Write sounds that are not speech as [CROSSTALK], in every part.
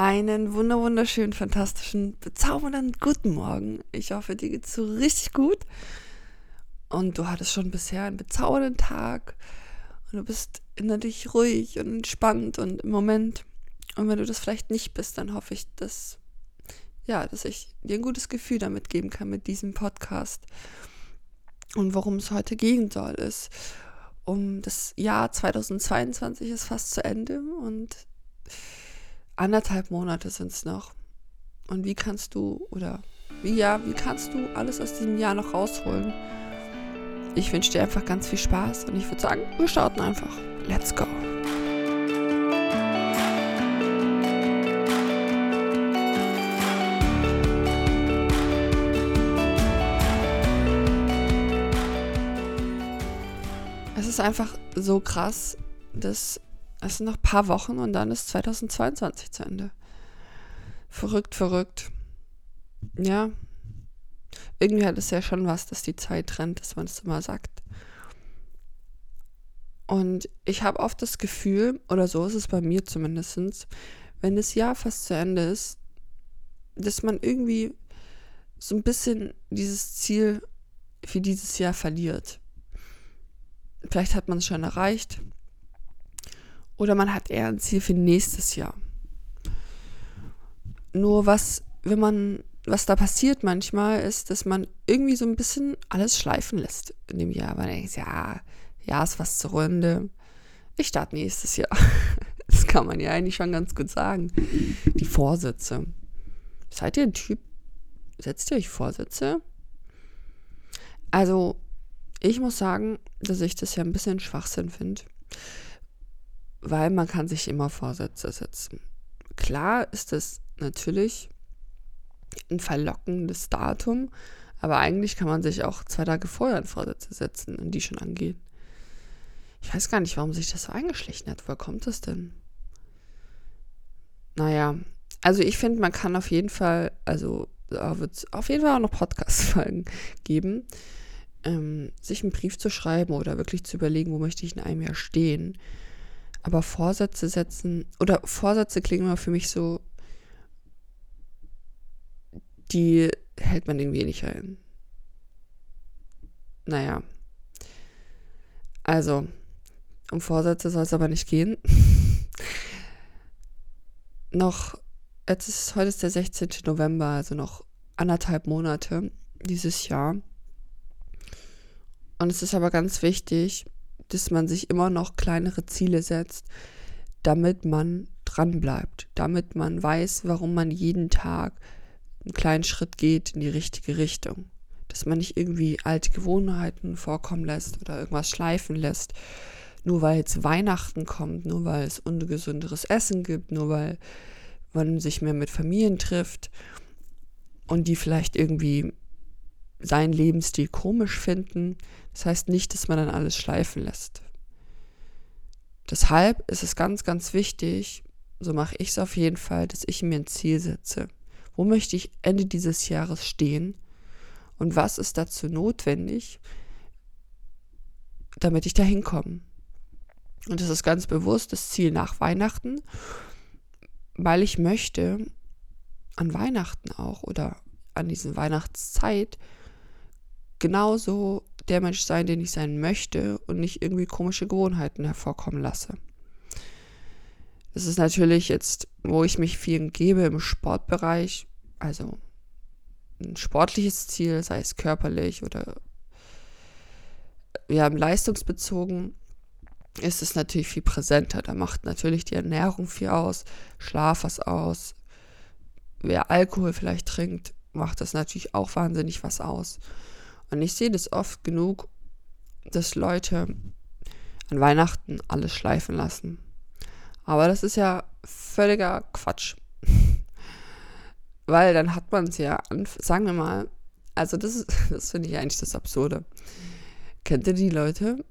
Einen wunder wunderschönen, fantastischen, bezaubernden guten Morgen. Ich hoffe, dir geht's so richtig gut. Und du hattest schon bisher einen bezaubernden Tag. Und du bist innerlich ruhig und entspannt und im Moment. Und wenn du das vielleicht nicht bist, dann hoffe ich, dass, ja, dass ich dir ein gutes Gefühl damit geben kann mit diesem Podcast. Und worum es heute gehen soll, ist, um das Jahr 2022 ist fast zu Ende und anderthalb Monate sind es noch. Und wie kannst du, oder wie ja, wie kannst du alles aus diesem Jahr noch rausholen? Ich wünsche dir einfach ganz viel Spaß und ich würde sagen, wir starten einfach. Let's go. Es ist einfach so krass, dass es sind noch ein paar Wochen und dann ist 2022 zu Ende. Verrückt, verrückt. Ja. Irgendwie hat es ja schon was, dass die Zeit rennt, dass man es immer sagt. Und ich habe oft das Gefühl, oder so ist es bei mir zumindest, wenn das Jahr fast zu Ende ist, dass man irgendwie so ein bisschen dieses Ziel für dieses Jahr verliert. Vielleicht hat man es schon erreicht, oder man hat eher ein Ziel für nächstes Jahr. Nur was, wenn man, was da passiert manchmal, ist, dass man irgendwie so ein bisschen alles schleifen lässt in dem Jahr. Man denkt, ja, ja, ist was zur Runde. Ich starte nächstes Jahr. [LAUGHS] Das kann man ja eigentlich schon ganz gut sagen. Die Vorsätze. Seid ihr ein Typ? Setzt ihr euch Vorsätze? Also, ich muss sagen, dass ich das ja ein bisschen Schwachsinn finde weil man kann sich immer Vorsätze setzen. Klar ist es natürlich ein verlockendes Datum, aber eigentlich kann man sich auch zwei Tage vorher ein Vorsätze setzen und die schon angehen. Ich weiß gar nicht, warum sich das so eingeschlichen hat. Woher kommt das denn? Naja, also ich finde, man kann auf jeden Fall, also da wird es auf jeden Fall auch noch Podcast-Folgen [LAUGHS] geben, ähm, sich einen Brief zu schreiben oder wirklich zu überlegen, wo möchte ich in einem Jahr stehen aber Vorsätze setzen, oder Vorsätze klingen immer für mich so, die hält man irgendwie nicht ein. Naja. Also, um Vorsätze soll es aber nicht gehen. [LAUGHS] noch, jetzt ist, heute ist der 16. November, also noch anderthalb Monate dieses Jahr. Und es ist aber ganz wichtig, dass man sich immer noch kleinere Ziele setzt, damit man dran bleibt, damit man weiß, warum man jeden Tag einen kleinen Schritt geht in die richtige Richtung. Dass man nicht irgendwie alte Gewohnheiten vorkommen lässt oder irgendwas schleifen lässt, nur weil jetzt Weihnachten kommt, nur weil es ungesünderes Essen gibt, nur weil man sich mehr mit Familien trifft und die vielleicht irgendwie seinen Lebensstil komisch finden. Das heißt nicht, dass man dann alles schleifen lässt. Deshalb ist es ganz, ganz wichtig, so mache ich es auf jeden Fall, dass ich mir ein Ziel setze. Wo möchte ich Ende dieses Jahres stehen? Und was ist dazu notwendig, damit ich da hinkomme? Und das ist ganz bewusst das Ziel nach Weihnachten, weil ich möchte an Weihnachten auch oder an diese Weihnachtszeit genauso der Mensch sein, den ich sein möchte und nicht irgendwie komische Gewohnheiten hervorkommen lasse. Das ist natürlich jetzt, wo ich mich viel gebe im Sportbereich, also ein sportliches Ziel, sei es körperlich oder ja, leistungsbezogen, ist es natürlich viel präsenter. Da macht natürlich die Ernährung viel aus, Schlaf was aus. Wer Alkohol vielleicht trinkt, macht das natürlich auch wahnsinnig was aus. Und ich sehe das oft genug, dass Leute an Weihnachten alles schleifen lassen. Aber das ist ja völliger Quatsch. [LAUGHS] Weil dann hat man es ja, sagen wir mal, also das [LAUGHS] das finde ich eigentlich das Absurde. Kennt ihr die Leute?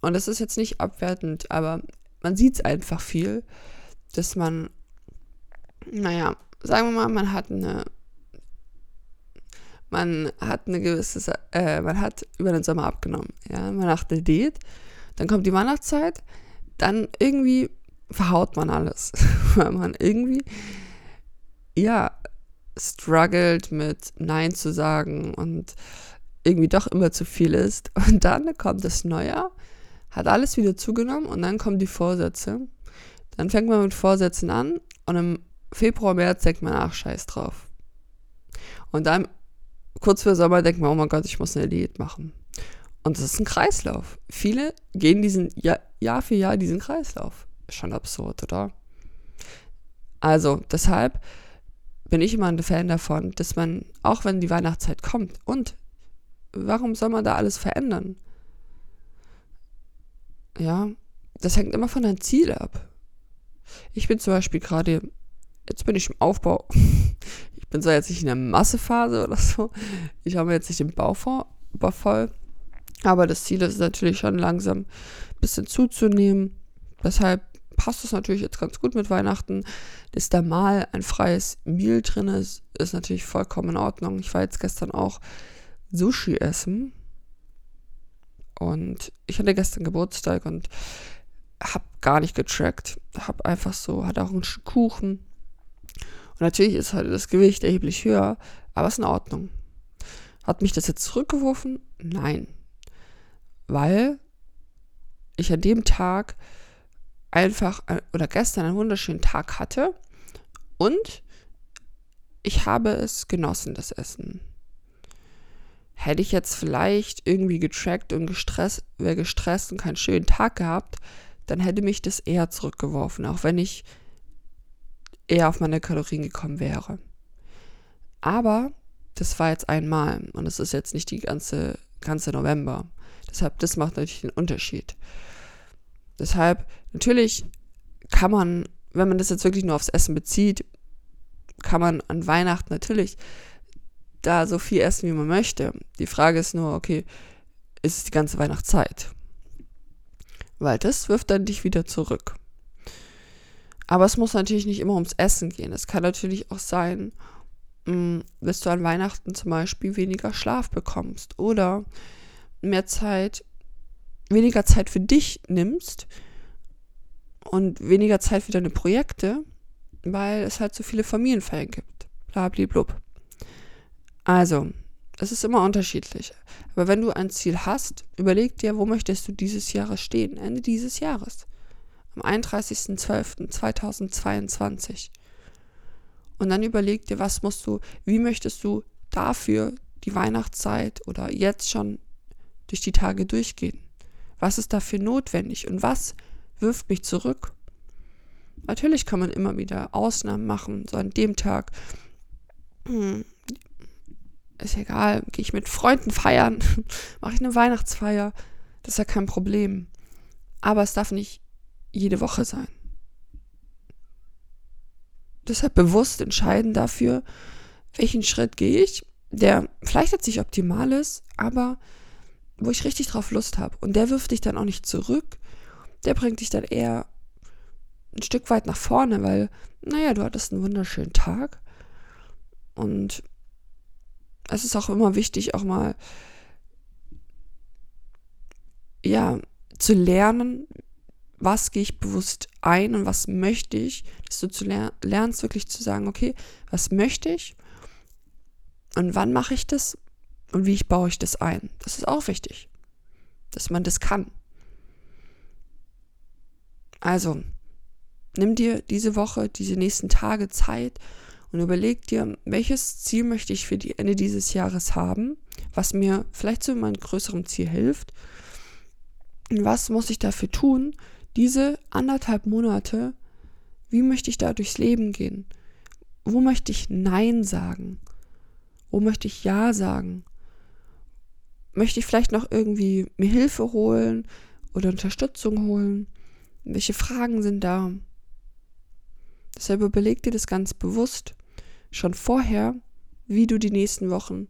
Und das ist jetzt nicht abwertend, aber man sieht es einfach viel, dass man, naja, sagen wir mal, man hat eine man hat eine gewisse, äh, man hat über den Sommer abgenommen. Ja, man macht eine Diät, dann kommt die Weihnachtszeit, dann irgendwie verhaut man alles, [LAUGHS] weil man irgendwie ja, struggelt mit Nein zu sagen und irgendwie doch immer zu viel ist. [LAUGHS] Und dann kommt das Neujahr, hat alles wieder zugenommen und dann kommen die Vorsätze. Dann fängt man mit Vorsätzen an und im Februar, März denkt man, ach, scheiß drauf. Und dann kurz vor Sommer denkt man, oh mein Gott, ich muss eine Diät machen. Und das ist ein Kreislauf. Viele gehen diesen Jahr, Jahr für Jahr diesen Kreislauf. Schon absurd, oder? Also, deshalb bin ich immer ein Fan davon, dass man, auch wenn die Weihnachtszeit kommt, und warum soll man da alles verändern? Ja, das hängt immer von deinem Ziel ab. Ich bin zum Beispiel gerade, jetzt bin ich im Aufbau. Ich bin zwar jetzt nicht in der Massephase oder so. Ich habe jetzt nicht den Bau voll. Aber das Ziel ist natürlich schon langsam ein bisschen zuzunehmen. Deshalb passt es natürlich jetzt ganz gut mit Weihnachten. Dass da mal ein freies Meal drin ist, ist natürlich vollkommen in Ordnung. Ich war jetzt gestern auch Sushi essen. Und ich hatte gestern Geburtstag und habe gar nicht getrackt. Habe einfach so, hatte auch einen Kuchen. Und natürlich ist heute das Gewicht erheblich höher, aber ist in Ordnung. Hat mich das jetzt zurückgeworfen? Nein. Weil ich an dem Tag einfach äh, oder gestern einen wunderschönen Tag hatte und ich habe es genossen, das Essen. Hätte ich jetzt vielleicht irgendwie getrackt und gestresst, wäre gestresst und keinen schönen Tag gehabt, dann hätte mich das eher zurückgeworfen, auch wenn ich eher auf meine Kalorien gekommen wäre. Aber das war jetzt einmal und es ist jetzt nicht die ganze, ganze November. Deshalb, das macht natürlich den Unterschied. Deshalb, natürlich kann man, wenn man das jetzt wirklich nur aufs Essen bezieht, kann man an Weihnachten natürlich da so viel essen, wie man möchte. Die Frage ist nur, okay, ist es die ganze Weihnachtszeit? Weil das wirft dann dich wieder zurück. Aber es muss natürlich nicht immer ums Essen gehen. Es kann natürlich auch sein, mm, dass du an Weihnachten zum Beispiel weniger Schlaf bekommst oder mehr Zeit, weniger Zeit für dich nimmst und weniger Zeit für deine Projekte, weil es halt so viele Familienfeiern gibt. Blabliblub. Also, es ist immer unterschiedlich. Aber wenn du ein Ziel hast, überleg dir, wo möchtest du dieses Jahres stehen, Ende dieses Jahres. Am 31.12.2022. Und dann überleg dir, was musst du, wie möchtest du dafür die Weihnachtszeit oder jetzt schon durch die Tage durchgehen? Was ist dafür notwendig und was wirft mich zurück? Natürlich kann man immer wieder Ausnahmen machen, so an dem Tag. Hm, ist egal, gehe ich mit Freunden feiern, [LAUGHS] mache ich eine Weihnachtsfeier, das ist ja kein Problem. Aber es darf nicht jede Woche sein. Deshalb bewusst entscheiden dafür, welchen Schritt gehe ich, der vielleicht jetzt nicht optimal ist, aber wo ich richtig drauf Lust habe. Und der wirft dich dann auch nicht zurück. Der bringt dich dann eher ein Stück weit nach vorne, weil, naja, du hattest einen wunderschönen Tag. Und es ist auch immer wichtig, auch mal, ja, zu lernen, was gehe ich bewusst ein und was möchte ich, dass du zu ler lernst wirklich zu sagen, okay, was möchte ich und wann mache ich das und wie ich baue ich das ein. Das ist auch wichtig, dass man das kann. Also, nimm dir diese Woche, diese nächsten Tage Zeit und überleg dir, welches Ziel möchte ich für die Ende dieses Jahres haben, was mir vielleicht zu meinem größeren Ziel hilft. Und was muss ich dafür tun, diese anderthalb Monate, wie möchte ich da durchs Leben gehen? Wo möchte ich Nein sagen? Wo möchte ich Ja sagen? Möchte ich vielleicht noch irgendwie mir Hilfe holen oder Unterstützung holen? Welche Fragen sind da? Deshalb überleg dir das ganz bewusst schon vorher, wie du die nächsten Wochen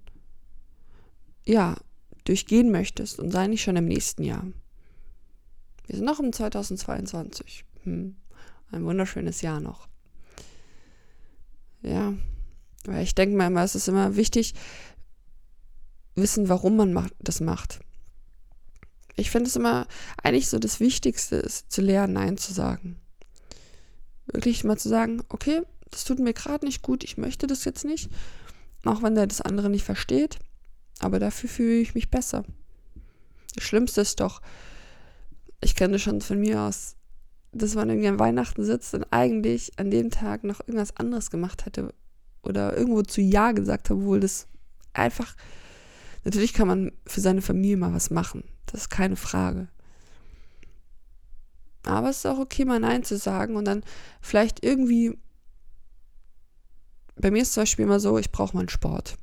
ja durchgehen möchtest und sei nicht schon im nächsten Jahr. Wir sind noch im 2022. Hm. Ein wunderschönes Jahr noch. Ja, weil ich denke mir immer, es ist immer wichtig, wissen, warum man das macht. Ich finde es immer eigentlich so das Wichtigste ist, zu lernen, Nein zu sagen. Wirklich mal zu sagen, okay, das tut mir gerade nicht gut, ich möchte das jetzt nicht, auch wenn der das andere nicht versteht, aber dafür fühle ich mich besser. Das Schlimmste ist doch, ich kenne schon von mir aus, dass man irgendwie an Weihnachten sitzt und eigentlich an dem Tag noch irgendwas anderes gemacht hätte oder irgendwo zu Ja gesagt hat, obwohl das einfach, natürlich kann man für seine Familie mal was machen, das ist keine Frage. Aber es ist auch okay, mal Nein zu sagen und dann vielleicht irgendwie, bei mir ist zum Beispiel immer so, ich brauche mal einen Sport.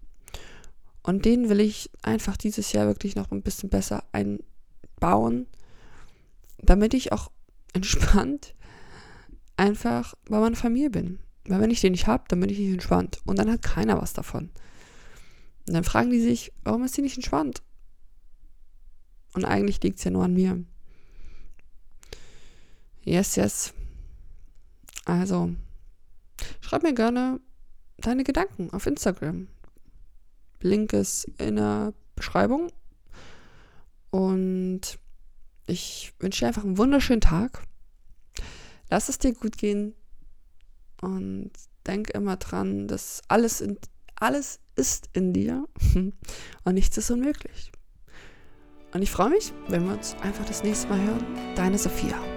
Und den will ich einfach dieses Jahr wirklich noch ein bisschen besser einbauen, damit ich auch [LAUGHS] entspannt einfach bei meiner Familie bin. Weil wenn ich den nicht habe, dann bin ich nicht entspannt. Und dann hat keiner was davon. Und dann fragen die sich, warum ist sie nicht entspannt? Und eigentlich liegt es ja nur an mir. Yes, yes. Also, schreib mir gerne deine Gedanken auf Instagram. Link ist in der Beschreibung. Und ich wünsche dir einfach einen wunderschönen Tag. Lass es dir gut gehen. Und denk immer dran, dass alles, in, alles ist in dir [LAUGHS] und nichts ist unmöglich. Und ich freue mich, wenn wir uns einfach das nächste Mal hören. Deine Sophia.